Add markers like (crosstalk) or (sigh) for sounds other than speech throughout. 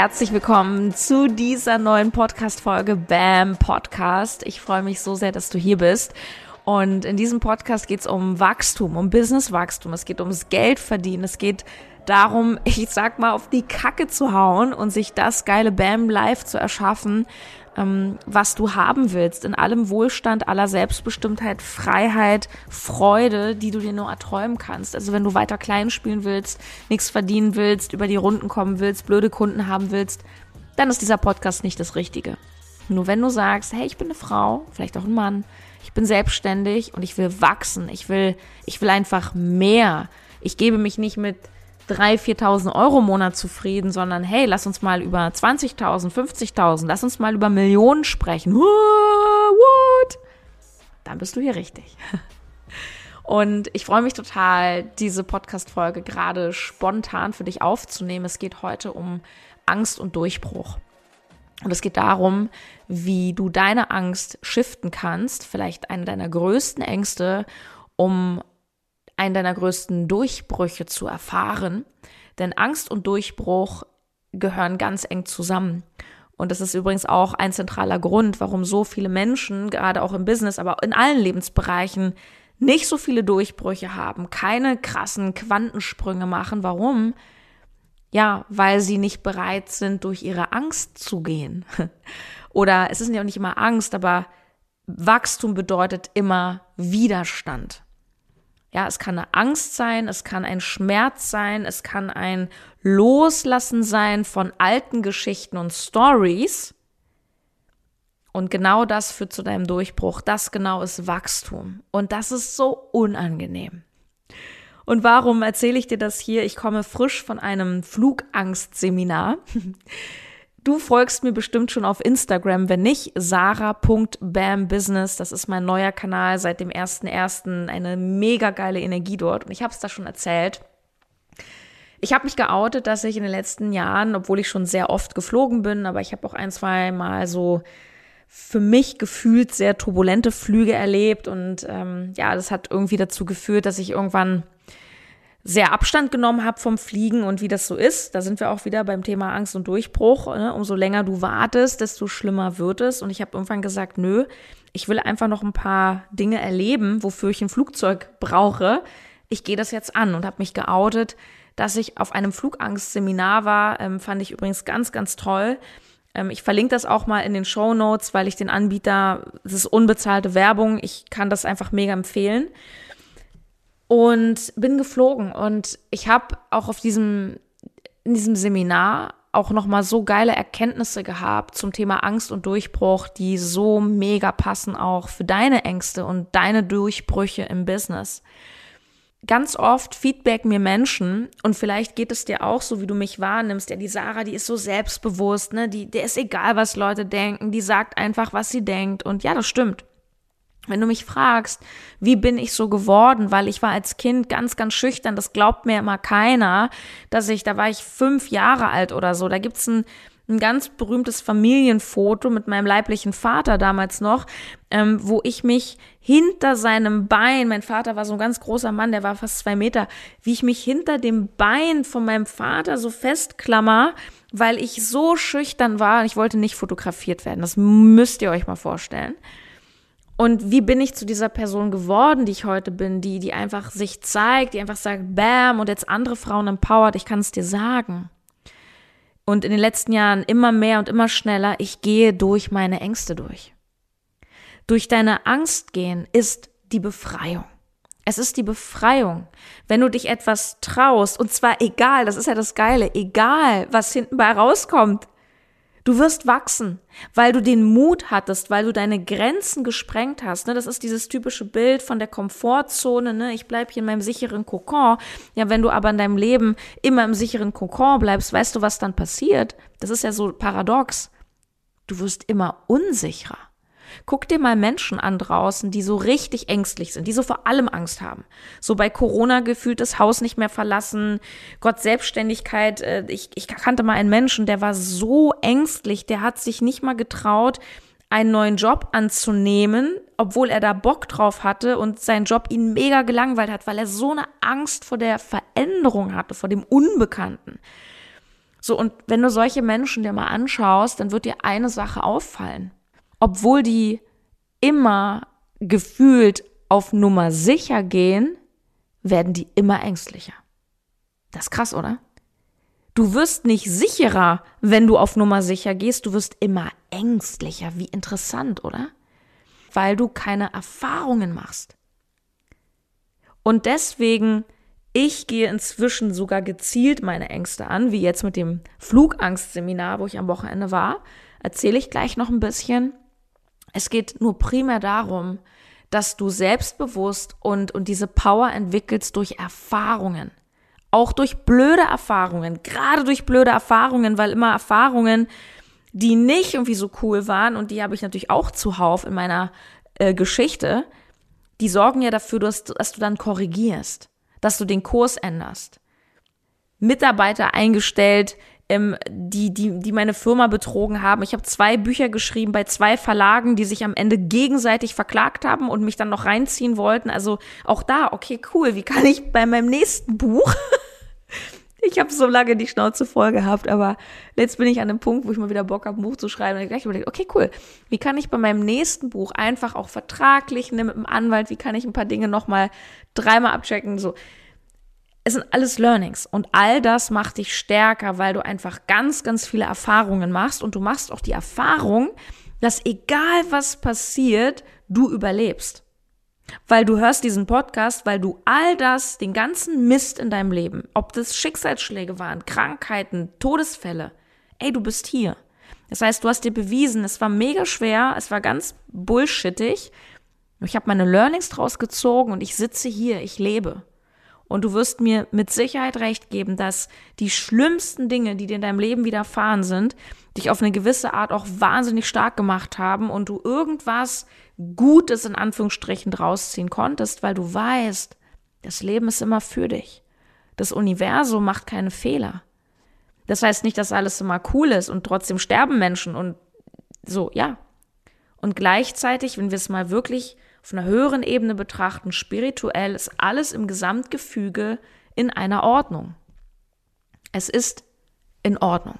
herzlich willkommen zu dieser neuen Podcast-Folge BAM Podcast. Ich freue mich so sehr, dass du hier bist. Und in diesem Podcast geht es um Wachstum, um Businesswachstum. Es geht ums Geld verdienen. Es geht darum, (laughs) ich sag mal, auf die Kacke zu hauen und sich das geile BAM Life zu erschaffen, ähm, was du haben willst, in allem Wohlstand, aller Selbstbestimmtheit, Freiheit, Freude, die du dir nur erträumen kannst. Also wenn du weiter klein spielen willst, nichts verdienen willst, über die Runden kommen willst, blöde Kunden haben willst, dann ist dieser Podcast nicht das Richtige. Nur wenn du sagst, hey, ich bin eine Frau, vielleicht auch ein Mann, ich bin selbstständig und ich will wachsen, ich will, ich will einfach mehr. Ich gebe mich nicht mit 3.000, 4.000 Euro im Monat zufrieden, sondern hey, lass uns mal über 20.000, 50.000, lass uns mal über Millionen sprechen. What? Dann bist du hier richtig. (laughs) Und ich freue mich total, diese Podcast-Folge gerade spontan für dich aufzunehmen. Es geht heute um Angst und Durchbruch. Und es geht darum, wie du deine Angst shiften kannst, vielleicht eine deiner größten Ängste, um einen deiner größten Durchbrüche zu erfahren. Denn Angst und Durchbruch gehören ganz eng zusammen. Und das ist übrigens auch ein zentraler Grund, warum so viele Menschen, gerade auch im Business, aber in allen Lebensbereichen, nicht so viele Durchbrüche haben, keine krassen Quantensprünge machen. Warum? Ja, weil sie nicht bereit sind, durch ihre Angst zu gehen. (laughs) Oder es ist ja auch nicht immer Angst, aber Wachstum bedeutet immer Widerstand. Ja, es kann eine Angst sein, es kann ein Schmerz sein, es kann ein Loslassen sein von alten Geschichten und Stories. Und genau das führt zu deinem Durchbruch. Das genau ist Wachstum. Und das ist so unangenehm. Und warum erzähle ich dir das hier? Ich komme frisch von einem Flugangstseminar. (laughs) Du folgst mir bestimmt schon auf Instagram, wenn nicht, sarah.bambusiness. Das ist mein neuer Kanal seit dem 1.1. Eine mega geile Energie dort. Und ich habe es da schon erzählt. Ich habe mich geoutet, dass ich in den letzten Jahren, obwohl ich schon sehr oft geflogen bin, aber ich habe auch ein, zwei Mal so für mich gefühlt sehr turbulente Flüge erlebt. Und ähm, ja, das hat irgendwie dazu geführt, dass ich irgendwann sehr Abstand genommen habe vom Fliegen und wie das so ist. Da sind wir auch wieder beim Thema Angst und Durchbruch. Ne? Umso länger du wartest, desto schlimmer wird es. Und ich habe irgendwann gesagt, nö, ich will einfach noch ein paar Dinge erleben, wofür ich ein Flugzeug brauche. Ich gehe das jetzt an und habe mich geoutet, dass ich auf einem Flugangstseminar war. Ähm, fand ich übrigens ganz, ganz toll. Ähm, ich verlinke das auch mal in den Show Notes, weil ich den Anbieter, das ist unbezahlte Werbung, ich kann das einfach mega empfehlen und bin geflogen und ich habe auch auf diesem in diesem Seminar auch noch mal so geile Erkenntnisse gehabt zum Thema Angst und Durchbruch, die so mega passen auch für deine Ängste und deine Durchbrüche im Business. Ganz oft feedback mir Menschen und vielleicht geht es dir auch so, wie du mich wahrnimmst. Ja, die Sarah, die ist so selbstbewusst, ne? Die, der ist egal, was Leute denken. Die sagt einfach, was sie denkt. Und ja, das stimmt. Wenn du mich fragst, wie bin ich so geworden, weil ich war als Kind ganz, ganz schüchtern, das glaubt mir immer keiner, dass ich, da war ich fünf Jahre alt oder so, da gibt's ein, ein ganz berühmtes Familienfoto mit meinem leiblichen Vater damals noch, ähm, wo ich mich hinter seinem Bein, mein Vater war so ein ganz großer Mann, der war fast zwei Meter, wie ich mich hinter dem Bein von meinem Vater so festklammer, weil ich so schüchtern war und ich wollte nicht fotografiert werden. Das müsst ihr euch mal vorstellen. Und wie bin ich zu dieser Person geworden, die ich heute bin, die, die einfach sich zeigt, die einfach sagt, bam, und jetzt andere Frauen empowert, ich kann es dir sagen. Und in den letzten Jahren immer mehr und immer schneller, ich gehe durch meine Ängste durch. Durch deine Angst gehen ist die Befreiung. Es ist die Befreiung. Wenn du dich etwas traust, und zwar egal, das ist ja das Geile, egal, was hinten bei rauskommt, Du wirst wachsen, weil du den Mut hattest, weil du deine Grenzen gesprengt hast. Ne? Das ist dieses typische Bild von der Komfortzone. Ne? Ich bleibe hier in meinem sicheren Kokon. Ja, wenn du aber in deinem Leben immer im sicheren Kokon bleibst, weißt du, was dann passiert? Das ist ja so paradox. Du wirst immer unsicherer. Guck dir mal Menschen an draußen, die so richtig ängstlich sind, die so vor allem Angst haben. So bei Corona gefühlt das Haus nicht mehr verlassen, Gott Selbstständigkeit. Äh, ich, ich kannte mal einen Menschen, der war so ängstlich, der hat sich nicht mal getraut, einen neuen Job anzunehmen, obwohl er da Bock drauf hatte und sein Job ihn mega gelangweilt hat, weil er so eine Angst vor der Veränderung hatte, vor dem Unbekannten. So, und wenn du solche Menschen dir mal anschaust, dann wird dir eine Sache auffallen. Obwohl die immer gefühlt auf Nummer sicher gehen, werden die immer ängstlicher. Das ist krass, oder? Du wirst nicht sicherer, wenn du auf Nummer sicher gehst, du wirst immer ängstlicher. Wie interessant, oder? Weil du keine Erfahrungen machst. Und deswegen, ich gehe inzwischen sogar gezielt meine Ängste an, wie jetzt mit dem Flugangstseminar, wo ich am Wochenende war, erzähle ich gleich noch ein bisschen. Es geht nur primär darum, dass du selbstbewusst und, und diese Power entwickelst durch Erfahrungen. Auch durch blöde Erfahrungen, gerade durch blöde Erfahrungen, weil immer Erfahrungen, die nicht irgendwie so cool waren und die habe ich natürlich auch zuhauf in meiner äh, Geschichte, die sorgen ja dafür, dass, dass du dann korrigierst, dass du den Kurs änderst. Mitarbeiter eingestellt, ähm, die, die, die meine Firma betrogen haben. Ich habe zwei Bücher geschrieben bei zwei Verlagen, die sich am Ende gegenseitig verklagt haben und mich dann noch reinziehen wollten. Also auch da, okay, cool, wie kann ich bei meinem nächsten Buch (laughs) ich habe so lange die Schnauze voll gehabt, aber jetzt bin ich an dem Punkt, wo ich mal wieder Bock habe, ein Buch zu schreiben. Und gleich überlegt, okay, cool. Wie kann ich bei meinem nächsten Buch einfach auch vertraglich ne, mit dem Anwalt, wie kann ich ein paar Dinge nochmal dreimal abchecken? So, es sind alles Learnings und all das macht dich stärker, weil du einfach ganz, ganz viele Erfahrungen machst und du machst auch die Erfahrung, dass egal was passiert, du überlebst. Weil du hörst diesen Podcast, weil du all das, den ganzen Mist in deinem Leben, ob das Schicksalsschläge waren, Krankheiten, Todesfälle, ey, du bist hier. Das heißt, du hast dir bewiesen, es war mega schwer, es war ganz bullshittig. Ich habe meine Learnings draus gezogen und ich sitze hier, ich lebe. Und du wirst mir mit Sicherheit recht geben, dass die schlimmsten Dinge, die dir in deinem Leben widerfahren sind, dich auf eine gewisse Art auch wahnsinnig stark gemacht haben und du irgendwas Gutes in Anführungsstrichen draus ziehen konntest, weil du weißt, das Leben ist immer für dich. Das Universum macht keine Fehler. Das heißt nicht, dass alles immer cool ist und trotzdem sterben Menschen und so, ja. Und gleichzeitig, wenn wir es mal wirklich auf einer höheren Ebene betrachten, spirituell ist alles im Gesamtgefüge in einer Ordnung. Es ist in Ordnung.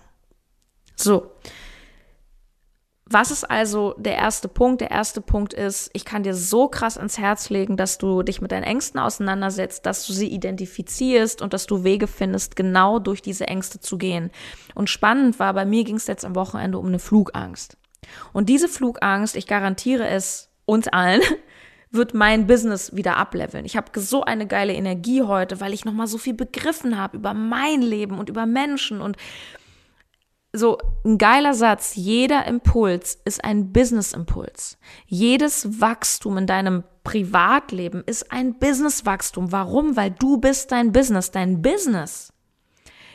So. Was ist also der erste Punkt? Der erste Punkt ist, ich kann dir so krass ans Herz legen, dass du dich mit deinen Ängsten auseinandersetzt, dass du sie identifizierst und dass du Wege findest, genau durch diese Ängste zu gehen. Und spannend war, bei mir ging es jetzt am Wochenende um eine Flugangst. Und diese Flugangst, ich garantiere es uns allen, (laughs) wird mein Business wieder ableveln. Ich habe so eine geile Energie heute, weil ich noch mal so viel begriffen habe über mein Leben und über Menschen und so ein geiler Satz, jeder Impuls ist ein Business-Impuls. Jedes Wachstum in deinem Privatleben ist ein Business-Wachstum. Warum? Weil du bist dein Business. Dein Business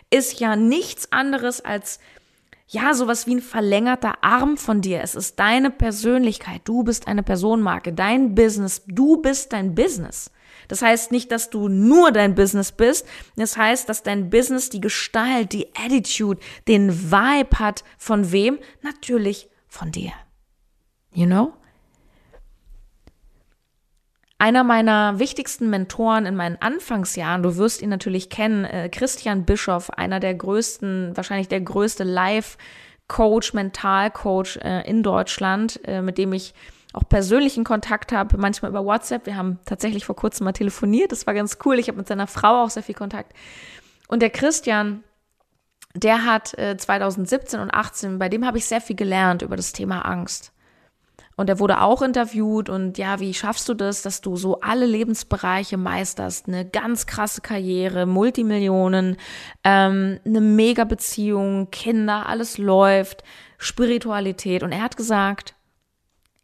ist ja nichts anderes als ja, sowas wie ein verlängerter Arm von dir. Es ist deine Persönlichkeit. Du bist eine Personenmarke, dein Business. Du bist dein Business. Das heißt nicht, dass du nur dein Business bist. Das heißt, dass dein Business die Gestalt, die Attitude, den Vibe hat von wem? Natürlich von dir. You know? Einer meiner wichtigsten Mentoren in meinen Anfangsjahren, du wirst ihn natürlich kennen, äh, Christian Bischoff, einer der größten, wahrscheinlich der größte Life-Coach, Mental-Coach äh, in Deutschland, äh, mit dem ich auch persönlichen Kontakt habe, manchmal über WhatsApp. Wir haben tatsächlich vor kurzem mal telefoniert, das war ganz cool. Ich habe mit seiner Frau auch sehr viel Kontakt. Und der Christian, der hat äh, 2017 und 18, bei dem habe ich sehr viel gelernt über das Thema Angst. Und er wurde auch interviewt und ja, wie schaffst du das, dass du so alle Lebensbereiche meisterst? Eine ganz krasse Karriere, Multimillionen, ähm, eine mega Beziehung, Kinder, alles läuft, Spiritualität. Und er hat gesagt,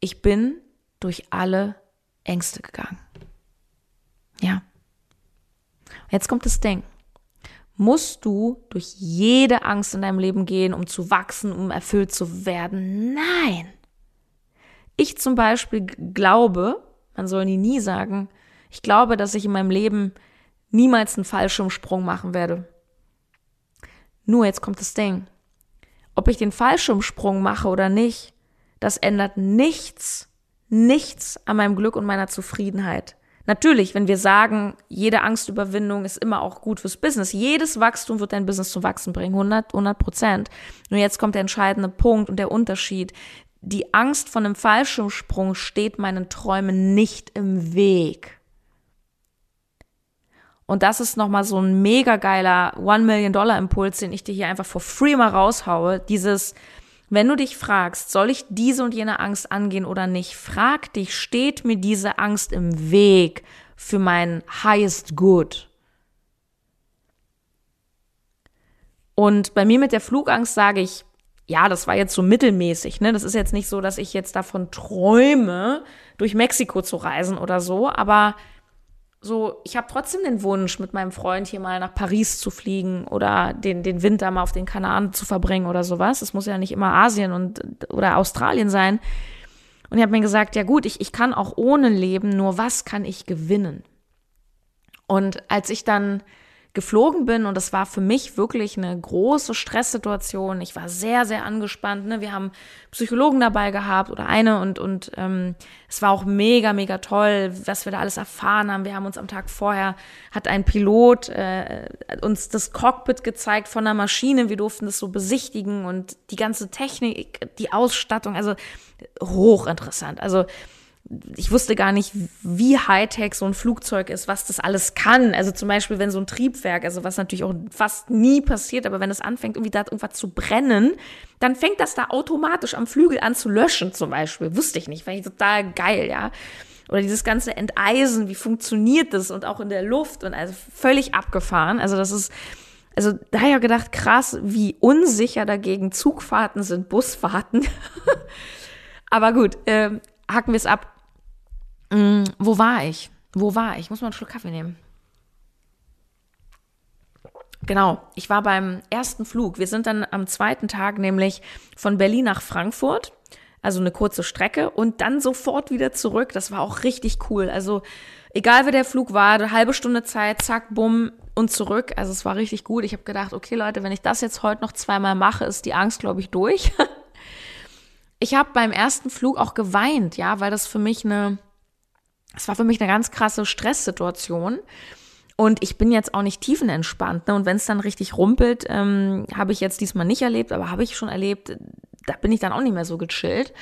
ich bin durch alle Ängste gegangen. Ja. Jetzt kommt das Ding. Musst du durch jede Angst in deinem Leben gehen, um zu wachsen, um erfüllt zu werden? Nein. Ich zum Beispiel glaube, man soll nie nie sagen, ich glaube, dass ich in meinem Leben niemals einen Fallschirmsprung machen werde. Nur jetzt kommt das Ding. Ob ich den Fallschirmsprung mache oder nicht, das ändert nichts, nichts an meinem Glück und meiner Zufriedenheit. Natürlich, wenn wir sagen, jede Angstüberwindung ist immer auch gut fürs Business. Jedes Wachstum wird dein Business zum Wachsen bringen, 100, 100 Prozent. Nur jetzt kommt der entscheidende Punkt und der Unterschied. Die Angst von einem Fallschirmsprung steht meinen Träumen nicht im Weg. Und das ist nochmal so ein mega geiler One Million Dollar Impuls, den ich dir hier einfach for free mal raushaue. Dieses, wenn du dich fragst, soll ich diese und jene Angst angehen oder nicht, frag dich, steht mir diese Angst im Weg für mein highest good? Und bei mir mit der Flugangst sage ich, ja, das war jetzt so mittelmäßig, ne? Das ist jetzt nicht so, dass ich jetzt davon träume, durch Mexiko zu reisen oder so, aber so, ich habe trotzdem den Wunsch, mit meinem Freund hier mal nach Paris zu fliegen oder den, den Winter mal auf den Kanaren zu verbringen oder sowas. Es muss ja nicht immer Asien und oder Australien sein. Und ich habe mir gesagt, ja gut, ich, ich kann auch ohne leben, nur was kann ich gewinnen? Und als ich dann geflogen bin und das war für mich wirklich eine große Stresssituation. Ich war sehr, sehr angespannt. Ne? Wir haben Psychologen dabei gehabt oder eine und, und ähm, es war auch mega, mega toll, was wir da alles erfahren haben. Wir haben uns am Tag vorher, hat ein Pilot äh, uns das Cockpit gezeigt von der Maschine. Wir durften das so besichtigen und die ganze Technik, die Ausstattung, also hochinteressant. Also ich wusste gar nicht, wie Hightech so ein Flugzeug ist, was das alles kann. Also zum Beispiel, wenn so ein Triebwerk, also was natürlich auch fast nie passiert, aber wenn es anfängt, irgendwie da irgendwas zu brennen, dann fängt das da automatisch am Flügel an zu löschen, zum Beispiel. Wusste ich nicht, fand ich total geil, ja. Oder dieses ganze Enteisen, wie funktioniert das und auch in der Luft und also völlig abgefahren. Also das ist, also da habe ich ja gedacht, krass, wie unsicher dagegen Zugfahrten sind, Busfahrten. (laughs) aber gut, äh, hacken wir es ab. Mm, wo war ich? Wo war ich? ich? Muss mal einen Schluck Kaffee nehmen. Genau, ich war beim ersten Flug. Wir sind dann am zweiten Tag nämlich von Berlin nach Frankfurt, also eine kurze Strecke und dann sofort wieder zurück. Das war auch richtig cool. Also egal wer der Flug war, eine halbe Stunde Zeit, zack, bumm und zurück. Also es war richtig gut. Ich habe gedacht, okay Leute, wenn ich das jetzt heute noch zweimal mache, ist die Angst, glaube ich, durch. (laughs) ich habe beim ersten Flug auch geweint, ja, weil das für mich eine, es war für mich eine ganz krasse Stresssituation. Und ich bin jetzt auch nicht tiefenentspannt. Ne? Und wenn es dann richtig rumpelt, ähm, habe ich jetzt diesmal nicht erlebt, aber habe ich schon erlebt, da bin ich dann auch nicht mehr so gechillt.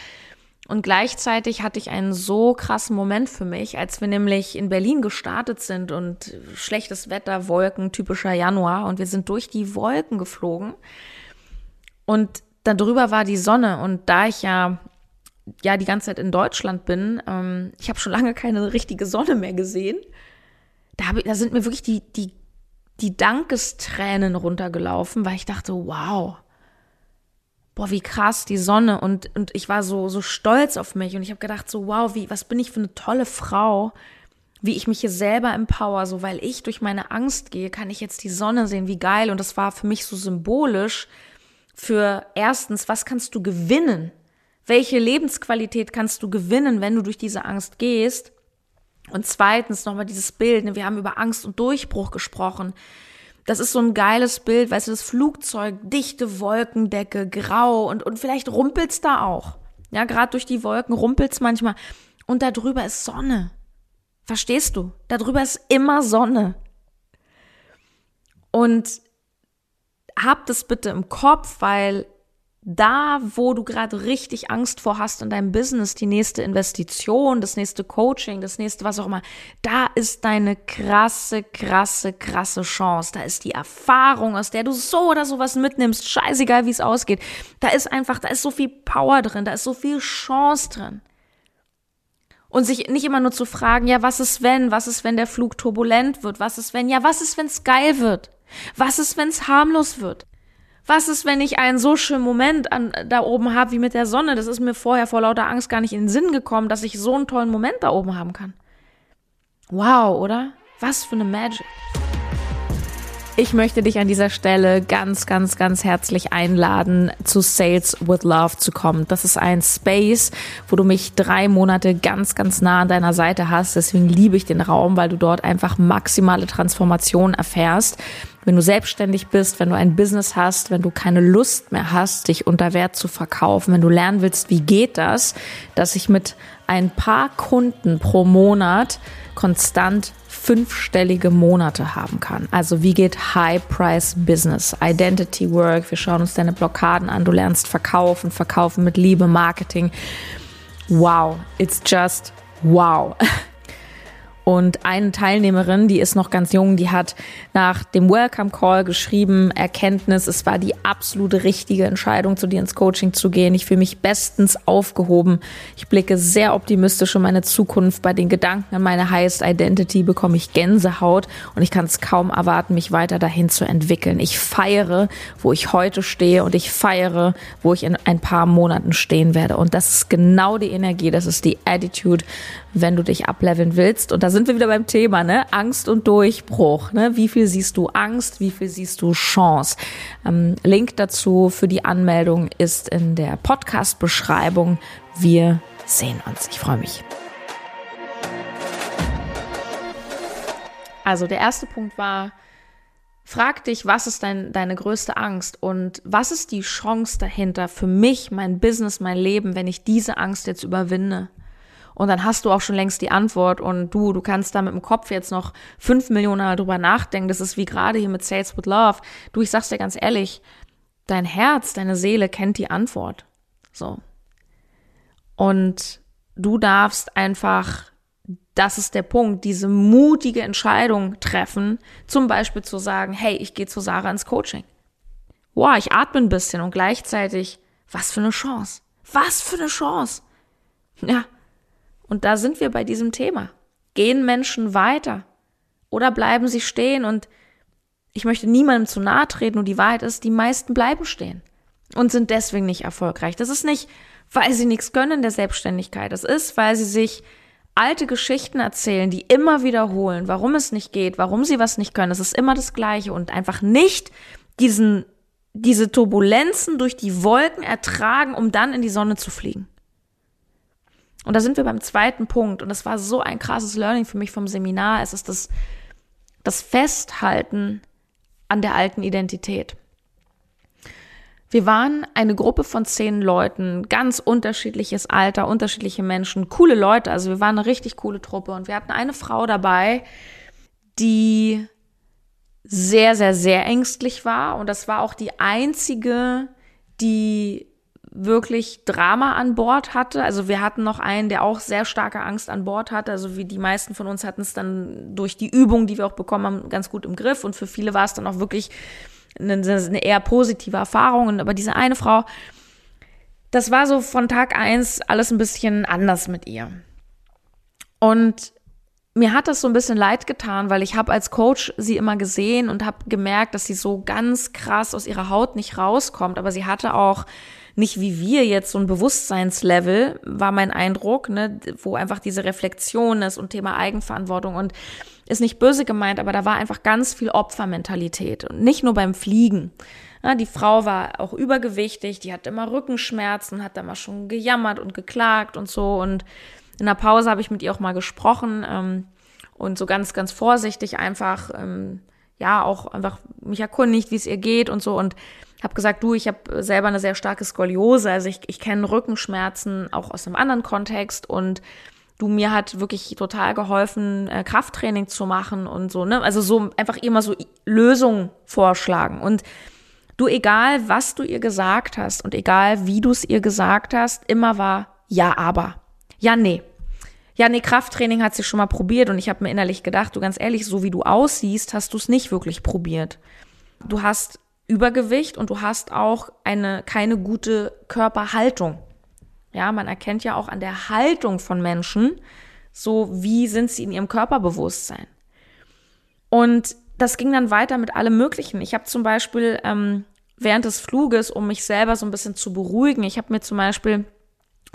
Und gleichzeitig hatte ich einen so krassen Moment für mich, als wir nämlich in Berlin gestartet sind und schlechtes Wetter, Wolken, typischer Januar und wir sind durch die Wolken geflogen. Und darüber war die Sonne und da ich ja ja die ganze Zeit in Deutschland bin, ähm, ich habe schon lange keine richtige Sonne mehr gesehen. Da, hab da sind mir wirklich die, die, die Dankestränen runtergelaufen, weil ich dachte, wow, boah, wie krass die Sonne. Und, und ich war so, so stolz auf mich. Und ich habe gedacht, so wow, wie, was bin ich für eine tolle Frau, wie ich mich hier selber empower, so weil ich durch meine Angst gehe, kann ich jetzt die Sonne sehen, wie geil. Und das war für mich so symbolisch, für erstens, was kannst du gewinnen? Welche Lebensqualität kannst du gewinnen, wenn du durch diese Angst gehst? Und zweitens nochmal dieses Bild, ne, wir haben über Angst und Durchbruch gesprochen. Das ist so ein geiles Bild, weißt du, das Flugzeug, dichte Wolkendecke, grau und, und vielleicht rumpelt's da auch. Ja, gerade durch die Wolken rumpelt's manchmal. Und da drüber ist Sonne. Verstehst du? Da drüber ist immer Sonne. Und hab das bitte im Kopf, weil da, wo du gerade richtig Angst vor hast in deinem Business, die nächste Investition, das nächste Coaching, das nächste was auch immer, da ist deine krasse, krasse, krasse Chance. Da ist die Erfahrung, aus der du so oder sowas mitnimmst, scheißegal, wie es ausgeht. Da ist einfach, da ist so viel Power drin, da ist so viel Chance drin. Und sich nicht immer nur zu fragen, ja, was ist wenn? Was ist, wenn der Flug turbulent wird? Was ist, wenn? Ja, was ist, wenn es geil wird? Was ist, wenn es harmlos wird? Was ist, wenn ich einen so schönen Moment an, da oben habe wie mit der Sonne? Das ist mir vorher vor lauter Angst gar nicht in den Sinn gekommen, dass ich so einen tollen Moment da oben haben kann. Wow, oder? Was für eine Magic. Ich möchte dich an dieser Stelle ganz, ganz, ganz herzlich einladen, zu Sales with Love zu kommen. Das ist ein Space, wo du mich drei Monate ganz, ganz nah an deiner Seite hast. Deswegen liebe ich den Raum, weil du dort einfach maximale Transformation erfährst. Wenn du selbstständig bist, wenn du ein Business hast, wenn du keine Lust mehr hast, dich unter Wert zu verkaufen, wenn du lernen willst, wie geht das, dass ich mit ein paar Kunden pro Monat konstant fünfstellige Monate haben kann. Also wie geht High Price Business, Identity Work, wir schauen uns deine Blockaden an, du lernst verkaufen, verkaufen mit Liebe, Marketing. Wow, it's just wow. (laughs) Und eine Teilnehmerin, die ist noch ganz jung, die hat nach dem Welcome Call geschrieben, Erkenntnis, es war die absolute richtige Entscheidung, zu dir ins Coaching zu gehen. Ich fühle mich bestens aufgehoben. Ich blicke sehr optimistisch in meine Zukunft. Bei den Gedanken an meine Highest Identity bekomme ich Gänsehaut und ich kann es kaum erwarten, mich weiter dahin zu entwickeln. Ich feiere, wo ich heute stehe und ich feiere, wo ich in ein paar Monaten stehen werde. Und das ist genau die Energie, das ist die Attitude, wenn du dich ableveln willst. Und da sind wir wieder beim Thema, ne? Angst und Durchbruch. Ne? Wie viel siehst du Angst, wie viel siehst du Chance? Ähm, Link dazu für die Anmeldung ist in der Podcast-Beschreibung. Wir sehen uns. Ich freue mich. Also der erste Punkt war, frag dich, was ist dein, deine größte Angst und was ist die Chance dahinter für mich, mein Business, mein Leben, wenn ich diese Angst jetzt überwinde? Und dann hast du auch schon längst die Antwort und du, du kannst da mit dem Kopf jetzt noch fünf Millionen Mal drüber nachdenken. Das ist wie gerade hier mit Sales with Love. Du, ich sag's dir ganz ehrlich, dein Herz, deine Seele kennt die Antwort. So. Und du darfst einfach, das ist der Punkt, diese mutige Entscheidung treffen, zum Beispiel zu sagen, hey, ich gehe zu Sarah ins Coaching. Wow, ich atme ein bisschen und gleichzeitig, was für eine Chance. Was für eine Chance. Ja, und da sind wir bei diesem Thema. Gehen Menschen weiter oder bleiben sie stehen? Und ich möchte niemandem zu nahe treten und die Wahrheit ist, die meisten bleiben stehen und sind deswegen nicht erfolgreich. Das ist nicht, weil sie nichts können in der Selbstständigkeit. Das ist, weil sie sich alte Geschichten erzählen, die immer wiederholen, warum es nicht geht, warum sie was nicht können. Es ist immer das Gleiche und einfach nicht diesen, diese Turbulenzen durch die Wolken ertragen, um dann in die Sonne zu fliegen. Und da sind wir beim zweiten Punkt. Und das war so ein krasses Learning für mich vom Seminar. Es ist das, das Festhalten an der alten Identität. Wir waren eine Gruppe von zehn Leuten, ganz unterschiedliches Alter, unterschiedliche Menschen, coole Leute. Also wir waren eine richtig coole Truppe. Und wir hatten eine Frau dabei, die sehr, sehr, sehr ängstlich war. Und das war auch die einzige, die wirklich Drama an Bord hatte. Also wir hatten noch einen, der auch sehr starke Angst an Bord hatte. Also wie die meisten von uns hatten es dann durch die Übung, die wir auch bekommen haben, ganz gut im Griff. Und für viele war es dann auch wirklich eine, eine eher positive Erfahrung. Aber diese eine Frau, das war so von Tag eins alles ein bisschen anders mit ihr. Und mir hat das so ein bisschen leid getan, weil ich habe als Coach sie immer gesehen und habe gemerkt, dass sie so ganz krass aus ihrer Haut nicht rauskommt. Aber sie hatte auch nicht wie wir jetzt so ein Bewusstseinslevel, war mein Eindruck, ne, wo einfach diese Reflexion ist und Thema Eigenverantwortung und ist nicht böse gemeint, aber da war einfach ganz viel Opfermentalität und nicht nur beim Fliegen. Ja, die Frau war auch übergewichtig, die hatte immer Rückenschmerzen, hat da mal schon gejammert und geklagt und so. Und in der Pause habe ich mit ihr auch mal gesprochen ähm, und so ganz, ganz vorsichtig einfach, ähm, ja, auch einfach mich erkundigt, wie es ihr geht und so. Und habe gesagt, du, ich habe selber eine sehr starke Skoliose, also ich, ich kenne Rückenschmerzen auch aus einem anderen Kontext und du mir hat wirklich total geholfen, äh, Krafttraining zu machen und so, ne? Also so einfach immer so Lösungen vorschlagen. Und du, egal was du ihr gesagt hast und egal wie du es ihr gesagt hast, immer war ja, aber. Ja, nee. Ja, nee, Krafttraining hat sie schon mal probiert und ich habe mir innerlich gedacht, du ganz ehrlich, so wie du aussiehst, hast du es nicht wirklich probiert. Du hast Übergewicht und du hast auch eine keine gute Körperhaltung. Ja, man erkennt ja auch an der Haltung von Menschen, so wie sind sie in ihrem Körperbewusstsein. Und das ging dann weiter mit allem Möglichen. Ich habe zum Beispiel ähm, während des Fluges, um mich selber so ein bisschen zu beruhigen, ich habe mir zum Beispiel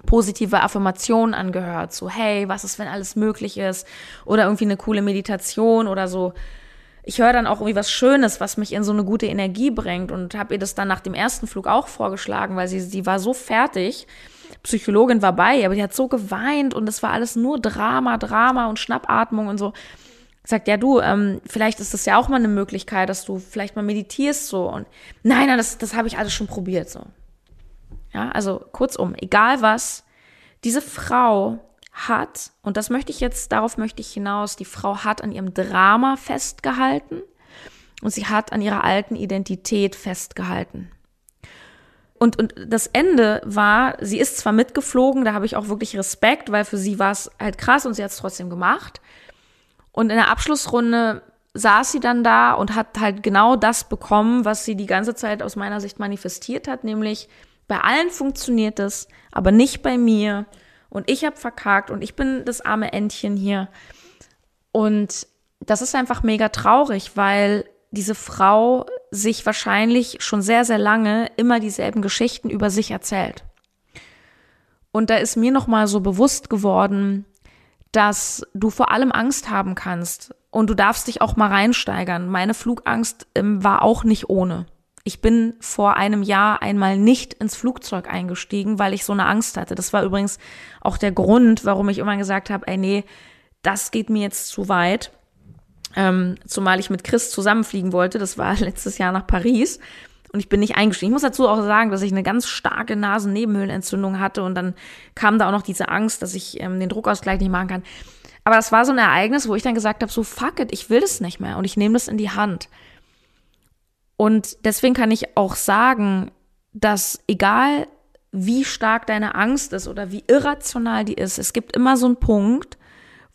positive Affirmationen angehört, so hey, was ist, wenn alles möglich ist, oder irgendwie eine coole Meditation oder so ich höre dann auch irgendwie was Schönes, was mich in so eine gute Energie bringt und habe ihr das dann nach dem ersten Flug auch vorgeschlagen, weil sie, sie war so fertig. Psychologin war bei, aber die hat so geweint und es war alles nur Drama, Drama und Schnappatmung und so. Sagt, ja du, ähm, vielleicht ist das ja auch mal eine Möglichkeit, dass du vielleicht mal meditierst so und nein, nein, das, das habe ich alles schon probiert so. Ja, also kurzum, egal was, diese Frau hat, und das möchte ich jetzt, darauf möchte ich hinaus, die Frau hat an ihrem Drama festgehalten und sie hat an ihrer alten Identität festgehalten. Und, und das Ende war, sie ist zwar mitgeflogen, da habe ich auch wirklich Respekt, weil für sie war es halt krass und sie hat es trotzdem gemacht. Und in der Abschlussrunde saß sie dann da und hat halt genau das bekommen, was sie die ganze Zeit aus meiner Sicht manifestiert hat, nämlich bei allen funktioniert es, aber nicht bei mir. Und ich habe verkackt und ich bin das arme Entchen hier. Und das ist einfach mega traurig, weil diese Frau sich wahrscheinlich schon sehr, sehr lange immer dieselben Geschichten über sich erzählt. Und da ist mir nochmal so bewusst geworden, dass du vor allem Angst haben kannst und du darfst dich auch mal reinsteigern. Meine Flugangst ähm, war auch nicht ohne. Ich bin vor einem Jahr einmal nicht ins Flugzeug eingestiegen, weil ich so eine Angst hatte. Das war übrigens auch der Grund, warum ich immer gesagt habe, ey nee, das geht mir jetzt zu weit. Ähm, zumal ich mit Chris zusammenfliegen wollte. Das war (laughs) letztes Jahr nach Paris. Und ich bin nicht eingestiegen. Ich muss dazu auch sagen, dass ich eine ganz starke Nasennebenhöhlenentzündung hatte. Und dann kam da auch noch diese Angst, dass ich ähm, den Druckausgleich nicht machen kann. Aber das war so ein Ereignis, wo ich dann gesagt habe, so fuck it, ich will das nicht mehr. Und ich nehme das in die Hand. Und deswegen kann ich auch sagen, dass egal wie stark deine Angst ist oder wie irrational die ist, es gibt immer so einen Punkt,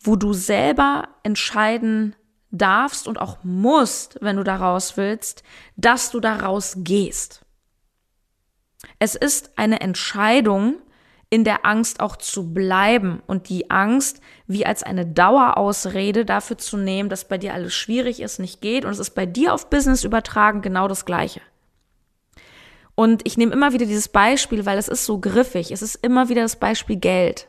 wo du selber entscheiden darfst und auch musst, wenn du da raus willst, dass du da rausgehst. Es ist eine Entscheidung, in der Angst auch zu bleiben und die Angst wie als eine Dauerausrede dafür zu nehmen, dass bei dir alles schwierig ist, nicht geht und es ist bei dir auf Business übertragen genau das Gleiche. Und ich nehme immer wieder dieses Beispiel, weil es ist so griffig. Es ist immer wieder das Beispiel Geld.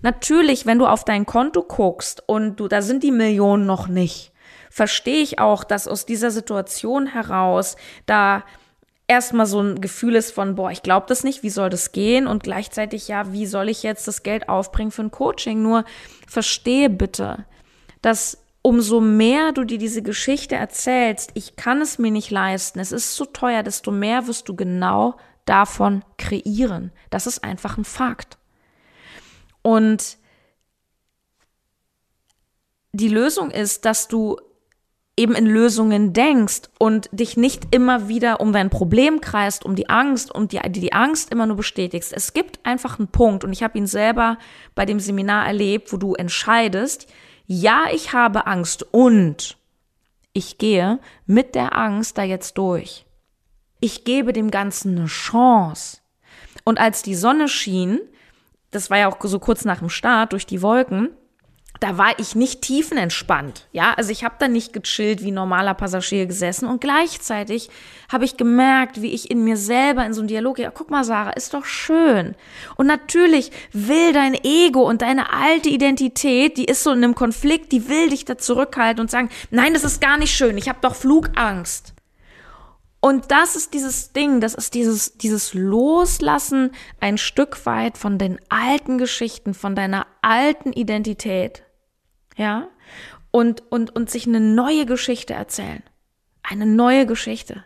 Natürlich, wenn du auf dein Konto guckst und du, da sind die Millionen noch nicht, verstehe ich auch, dass aus dieser Situation heraus da erstmal so ein Gefühl ist von, boah, ich glaube das nicht, wie soll das gehen? Und gleichzeitig, ja, wie soll ich jetzt das Geld aufbringen für ein Coaching? Nur verstehe bitte, dass umso mehr du dir diese Geschichte erzählst, ich kann es mir nicht leisten, es ist zu teuer, desto mehr wirst du genau davon kreieren. Das ist einfach ein Fakt. Und die Lösung ist, dass du eben in Lösungen denkst und dich nicht immer wieder um dein Problem kreist, um die Angst und die, die Angst immer nur bestätigst. Es gibt einfach einen Punkt und ich habe ihn selber bei dem Seminar erlebt, wo du entscheidest, ja, ich habe Angst und ich gehe mit der Angst da jetzt durch. Ich gebe dem Ganzen eine Chance. Und als die Sonne schien, das war ja auch so kurz nach dem Start durch die Wolken, da war ich nicht tiefenentspannt. Ja, also ich habe da nicht gechillt wie normaler Passagier gesessen und gleichzeitig habe ich gemerkt, wie ich in mir selber in so einem Dialog, ja, guck mal, Sarah, ist doch schön. Und natürlich will dein Ego und deine alte Identität, die ist so in einem Konflikt, die will dich da zurückhalten und sagen, nein, das ist gar nicht schön, ich habe doch Flugangst. Und das ist dieses Ding, das ist dieses, dieses Loslassen ein Stück weit von den alten Geschichten, von deiner alten Identität ja, und, und, und sich eine neue Geschichte erzählen. Eine neue Geschichte.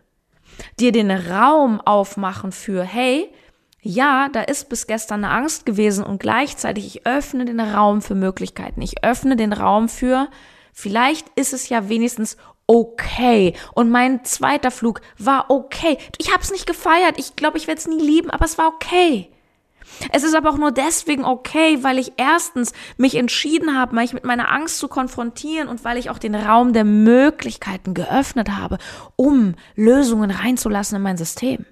Dir den Raum aufmachen für, hey, ja, da ist bis gestern eine Angst gewesen und gleichzeitig ich öffne den Raum für Möglichkeiten. Ich öffne den Raum für, vielleicht ist es ja wenigstens okay. Und mein zweiter Flug war okay. Ich habe es nicht gefeiert. Ich glaube, ich werde es nie lieben, aber es war okay. Es ist aber auch nur deswegen okay, weil ich erstens mich entschieden habe, mich mit meiner Angst zu konfrontieren und weil ich auch den Raum der Möglichkeiten geöffnet habe, um Lösungen reinzulassen in mein System.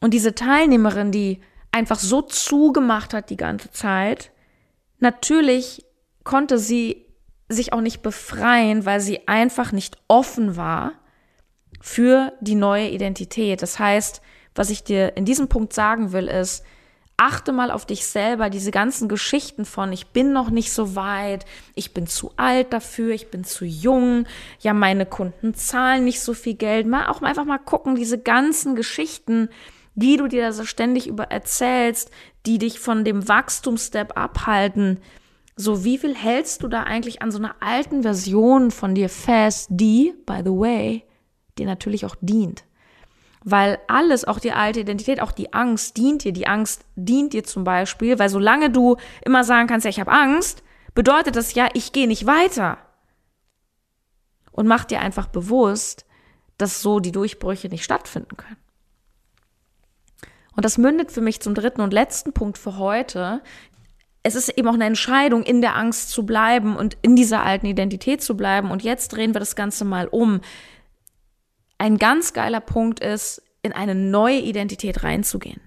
Und diese Teilnehmerin, die einfach so zugemacht hat die ganze Zeit, natürlich konnte sie sich auch nicht befreien, weil sie einfach nicht offen war für die neue Identität. Das heißt, was ich dir in diesem Punkt sagen will, ist, achte mal auf dich selber, diese ganzen Geschichten von, ich bin noch nicht so weit, ich bin zu alt dafür, ich bin zu jung, ja, meine Kunden zahlen nicht so viel Geld. Mal auch einfach mal gucken, diese ganzen Geschichten, die du dir da so ständig über erzählst, die dich von dem Wachstumsstep abhalten. So, wie viel hältst du da eigentlich an so einer alten Version von dir fest, die, by the way, dir natürlich auch dient? Weil alles, auch die alte Identität, auch die Angst dient dir. Die Angst dient dir zum Beispiel, weil solange du immer sagen kannst, ja, ich habe Angst, bedeutet das ja, ich gehe nicht weiter. Und mach dir einfach bewusst, dass so die Durchbrüche nicht stattfinden können. Und das mündet für mich zum dritten und letzten Punkt für heute. Es ist eben auch eine Entscheidung, in der Angst zu bleiben und in dieser alten Identität zu bleiben. Und jetzt drehen wir das Ganze mal um. Ein ganz geiler Punkt ist, in eine neue Identität reinzugehen.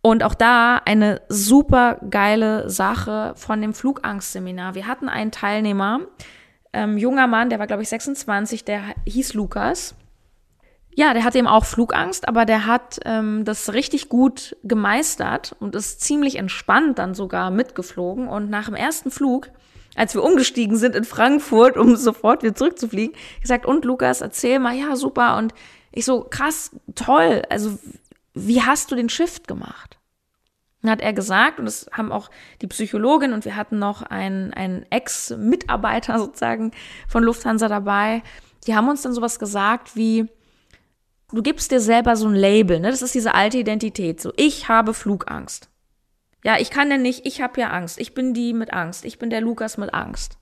Und auch da eine super geile Sache von dem Flugangstseminar. Wir hatten einen Teilnehmer, ähm, junger Mann, der war, glaube ich, 26, der hieß Lukas. Ja, der hatte eben auch Flugangst, aber der hat ähm, das richtig gut gemeistert und ist ziemlich entspannt dann sogar mitgeflogen. Und nach dem ersten Flug, als wir umgestiegen sind in Frankfurt, um (laughs) sofort wieder zurückzufliegen, gesagt, und Lukas, erzähl mal, ja, super. Und ich so, krass, toll. Also, wie hast du den Shift gemacht? Dann hat er gesagt, und das haben auch die Psychologin und wir hatten noch einen, einen Ex-Mitarbeiter sozusagen von Lufthansa dabei, die haben uns dann sowas gesagt wie, du gibst dir selber so ein Label, ne? Das ist diese alte Identität. So, ich habe Flugangst. Ja, ich kann ja nicht, ich habe ja Angst. Ich bin die mit Angst. Ich bin der Lukas mit Angst.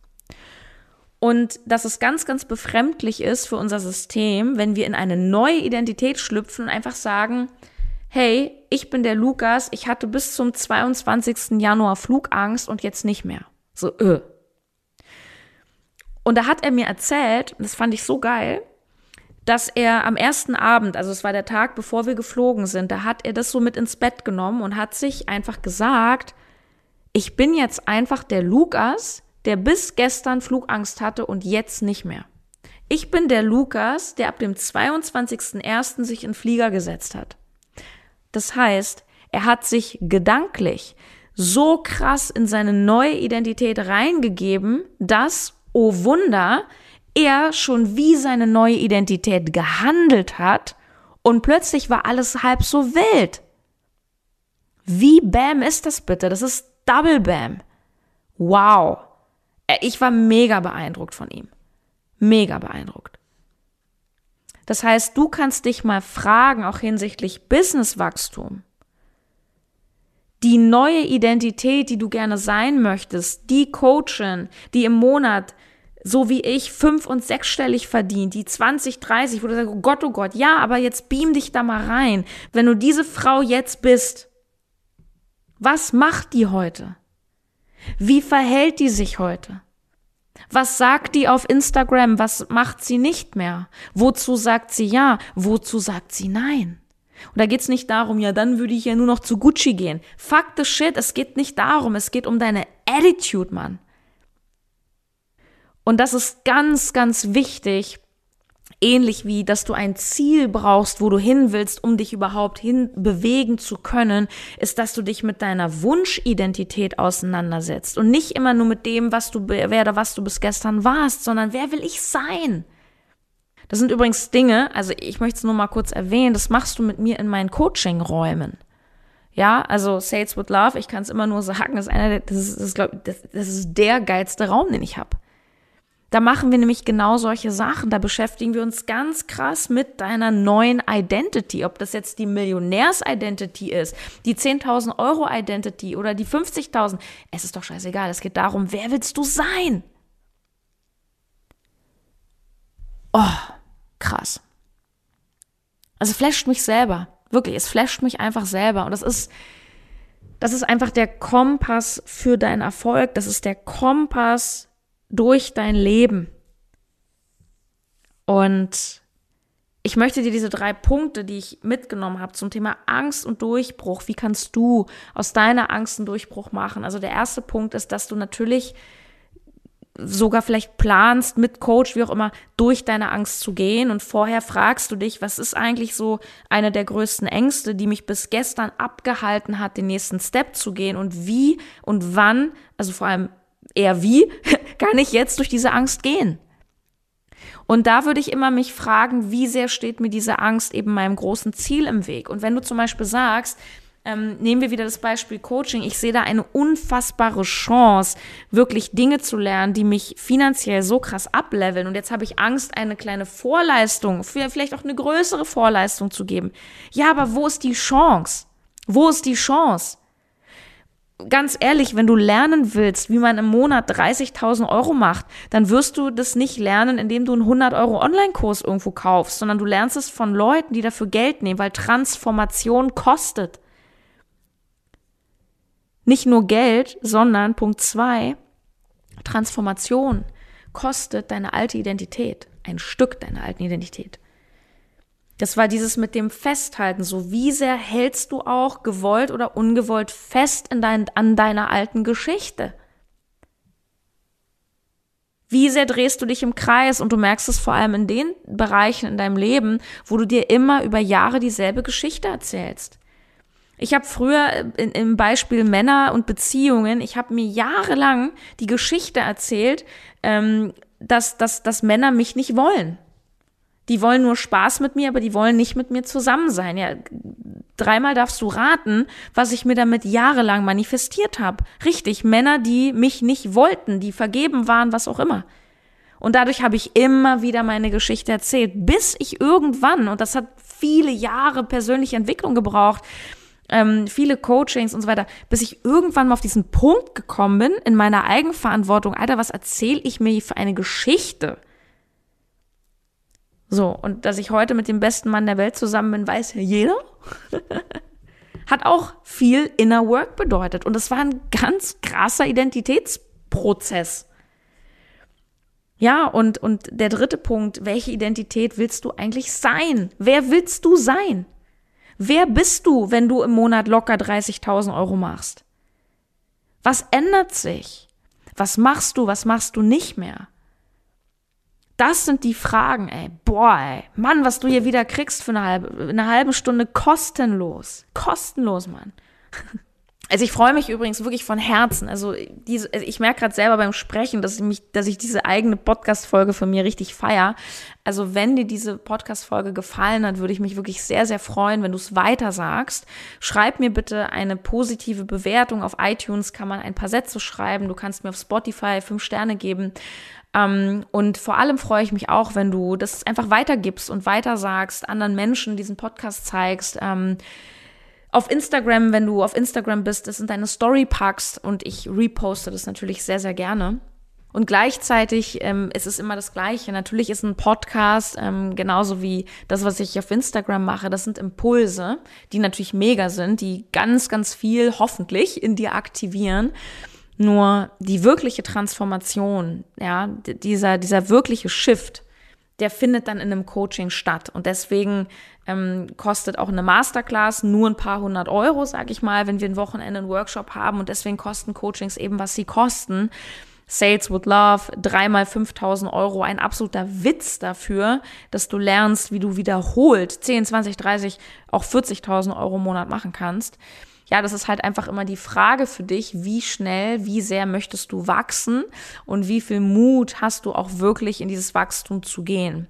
Und dass es ganz, ganz befremdlich ist für unser System, wenn wir in eine neue Identität schlüpfen und einfach sagen, hey, ich bin der Lukas, ich hatte bis zum 22. Januar Flugangst und jetzt nicht mehr. So, äh. Und da hat er mir erzählt, das fand ich so geil, dass er am ersten Abend, also es war der Tag, bevor wir geflogen sind, da hat er das so mit ins Bett genommen und hat sich einfach gesagt, ich bin jetzt einfach der Lukas, der bis gestern Flugangst hatte und jetzt nicht mehr. Ich bin der Lukas, der ab dem 22.01. sich in Flieger gesetzt hat. Das heißt, er hat sich gedanklich so krass in seine neue Identität reingegeben, dass, oh Wunder, er schon wie seine neue Identität gehandelt hat und plötzlich war alles halb so wild. Wie Bam ist das bitte? Das ist Double Bam. Wow. Äh, ich war mega beeindruckt von ihm. Mega beeindruckt. Das heißt, du kannst dich mal fragen, auch hinsichtlich Businesswachstum. Die neue Identität, die du gerne sein möchtest, die Coachin, die im Monat so wie ich fünf- und sechsstellig verdient, die 20, 30, wo du sagst, oh Gott, oh Gott, ja, aber jetzt beam dich da mal rein. Wenn du diese Frau jetzt bist, was macht die heute? Wie verhält die sich heute? Was sagt die auf Instagram? Was macht sie nicht mehr? Wozu sagt sie ja? Wozu sagt sie nein? Und da geht's nicht darum, ja, dann würde ich ja nur noch zu Gucci gehen. Fuck the shit, es geht nicht darum, es geht um deine Attitude, Mann. Und das ist ganz, ganz wichtig, ähnlich wie, dass du ein Ziel brauchst, wo du hin willst, um dich überhaupt hin bewegen zu können, ist, dass du dich mit deiner Wunschidentität auseinandersetzt und nicht immer nur mit dem, was du, wer oder was du bis gestern warst, sondern wer will ich sein? Das sind übrigens Dinge, also ich möchte es nur mal kurz erwähnen, das machst du mit mir in meinen Coaching-Räumen. Ja, also Sales with Love, ich kann es immer nur sagen, das ist einer, das ist, das ist, glaub, das, das ist der geilste Raum, den ich habe. Da machen wir nämlich genau solche Sachen. Da beschäftigen wir uns ganz krass mit deiner neuen Identity. Ob das jetzt die Millionärs-Identity ist, die 10.000 Euro-Identity oder die 50.000. Es ist doch scheißegal. Es geht darum, wer willst du sein? Oh, krass. Also flasht mich selber. Wirklich, es flasht mich einfach selber. Und das ist, das ist einfach der Kompass für deinen Erfolg. Das ist der Kompass durch dein Leben. Und ich möchte dir diese drei Punkte, die ich mitgenommen habe zum Thema Angst und Durchbruch, wie kannst du aus deiner Angst einen Durchbruch machen? Also der erste Punkt ist, dass du natürlich sogar vielleicht planst, mit Coach, wie auch immer, durch deine Angst zu gehen. Und vorher fragst du dich, was ist eigentlich so eine der größten Ängste, die mich bis gestern abgehalten hat, den nächsten Step zu gehen und wie und wann, also vor allem eher wie, (laughs) kann ich jetzt durch diese Angst gehen? Und da würde ich immer mich fragen, wie sehr steht mir diese Angst eben meinem großen Ziel im Weg? Und wenn du zum Beispiel sagst, ähm, nehmen wir wieder das Beispiel Coaching. Ich sehe da eine unfassbare Chance, wirklich Dinge zu lernen, die mich finanziell so krass ableveln. Und jetzt habe ich Angst, eine kleine Vorleistung, vielleicht auch eine größere Vorleistung zu geben. Ja, aber wo ist die Chance? Wo ist die Chance? Ganz ehrlich, wenn du lernen willst, wie man im Monat 30.000 Euro macht, dann wirst du das nicht lernen, indem du einen 100 Euro Online-Kurs irgendwo kaufst, sondern du lernst es von Leuten, die dafür Geld nehmen, weil Transformation kostet. Nicht nur Geld, sondern Punkt zwei, Transformation kostet deine alte Identität, ein Stück deiner alten Identität. Das war dieses mit dem Festhalten. So, wie sehr hältst du auch gewollt oder ungewollt fest in dein, an deiner alten Geschichte? Wie sehr drehst du dich im Kreis und du merkst es vor allem in den Bereichen in deinem Leben, wo du dir immer über Jahre dieselbe Geschichte erzählst. Ich habe früher in, im Beispiel Männer und Beziehungen, ich habe mir jahrelang die Geschichte erzählt, ähm, dass, dass, dass Männer mich nicht wollen. Die wollen nur Spaß mit mir, aber die wollen nicht mit mir zusammen sein. Ja, dreimal darfst du raten, was ich mir damit jahrelang manifestiert habe. Richtig, Männer, die mich nicht wollten, die vergeben waren, was auch immer. Und dadurch habe ich immer wieder meine Geschichte erzählt, bis ich irgendwann, und das hat viele Jahre persönliche Entwicklung gebraucht, ähm, viele Coachings und so weiter, bis ich irgendwann mal auf diesen Punkt gekommen bin, in meiner Eigenverantwortung, Alter, was erzähle ich mir für eine Geschichte? So, und dass ich heute mit dem besten Mann der Welt zusammen bin, weiß ja jeder. (laughs) Hat auch viel Inner Work bedeutet. Und es war ein ganz krasser Identitätsprozess. Ja, und, und der dritte Punkt, welche Identität willst du eigentlich sein? Wer willst du sein? Wer bist du, wenn du im Monat locker 30.000 Euro machst? Was ändert sich? Was machst du, was machst du nicht mehr? Das sind die Fragen, ey. Boah, ey. Mann, was du hier wieder kriegst für eine halbe, eine halbe Stunde kostenlos. Kostenlos, Mann. (laughs) Also ich freue mich übrigens wirklich von Herzen. Also, diese, also ich merke gerade selber beim Sprechen, dass ich mich, dass ich diese eigene Podcast-Folge von mir richtig feier. Also wenn dir diese Podcast-Folge gefallen hat, würde ich mich wirklich sehr, sehr freuen, wenn du es weiter sagst. Schreib mir bitte eine positive Bewertung. Auf iTunes kann man ein paar Sätze schreiben. Du kannst mir auf Spotify fünf Sterne geben. Ähm, und vor allem freue ich mich auch, wenn du das einfach weitergibst und weiter sagst, anderen Menschen diesen Podcast zeigst. Ähm, auf Instagram, wenn du auf Instagram bist, das in deine Story packst und ich reposte das natürlich sehr, sehr gerne. Und gleichzeitig ähm, ist es immer das Gleiche. Natürlich ist ein Podcast ähm, genauso wie das, was ich auf Instagram mache. Das sind Impulse, die natürlich mega sind, die ganz, ganz viel hoffentlich in dir aktivieren. Nur die wirkliche Transformation, ja, dieser, dieser wirkliche Shift, der findet dann in einem Coaching statt. Und deswegen ähm, kostet auch eine Masterclass nur ein paar hundert Euro, sag ich mal, wenn wir ein Wochenende einen Workshop haben. Und deswegen kosten Coachings eben, was sie kosten. Sales with Love, dreimal 5000 Euro, ein absoluter Witz dafür, dass du lernst, wie du wiederholt 10, 20, 30, auch 40.000 Euro im Monat machen kannst ja, das ist halt einfach immer die Frage für dich, wie schnell, wie sehr möchtest du wachsen und wie viel Mut hast du auch wirklich in dieses Wachstum zu gehen.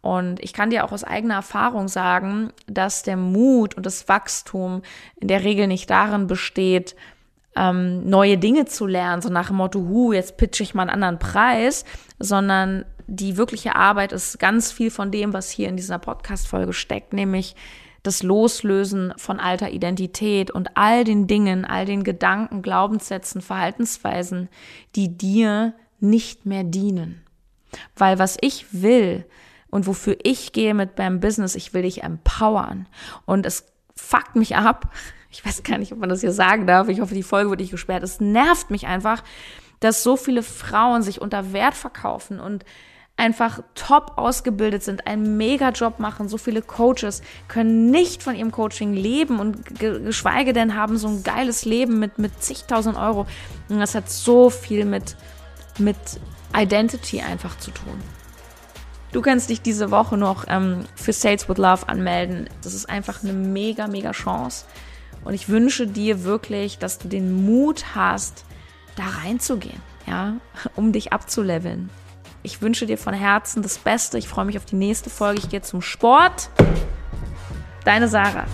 Und ich kann dir auch aus eigener Erfahrung sagen, dass der Mut und das Wachstum in der Regel nicht darin besteht, ähm, neue Dinge zu lernen, so nach dem Motto, hu, jetzt pitche ich mal einen anderen Preis, sondern die wirkliche Arbeit ist ganz viel von dem, was hier in dieser Podcast-Folge steckt, nämlich das Loslösen von alter Identität und all den Dingen, all den Gedanken, Glaubenssätzen, Verhaltensweisen, die dir nicht mehr dienen. Weil was ich will und wofür ich gehe mit beim Business, ich will dich empowern. Und es fuckt mich ab. Ich weiß gar nicht, ob man das hier sagen darf. Ich hoffe, die Folge wird nicht gesperrt. Es nervt mich einfach, dass so viele Frauen sich unter Wert verkaufen und einfach top ausgebildet sind, einen Mega-Job machen. So viele Coaches können nicht von ihrem Coaching leben und geschweige denn haben so ein geiles Leben mit, mit zigtausend Euro. Und das hat so viel mit, mit Identity einfach zu tun. Du kannst dich diese Woche noch ähm, für Sales with Love anmelden. Das ist einfach eine mega, mega Chance. Und ich wünsche dir wirklich, dass du den Mut hast, da reinzugehen, ja, (laughs) um dich abzuleveln. Ich wünsche dir von Herzen das Beste. Ich freue mich auf die nächste Folge. Ich gehe zum Sport. Deine Sarah.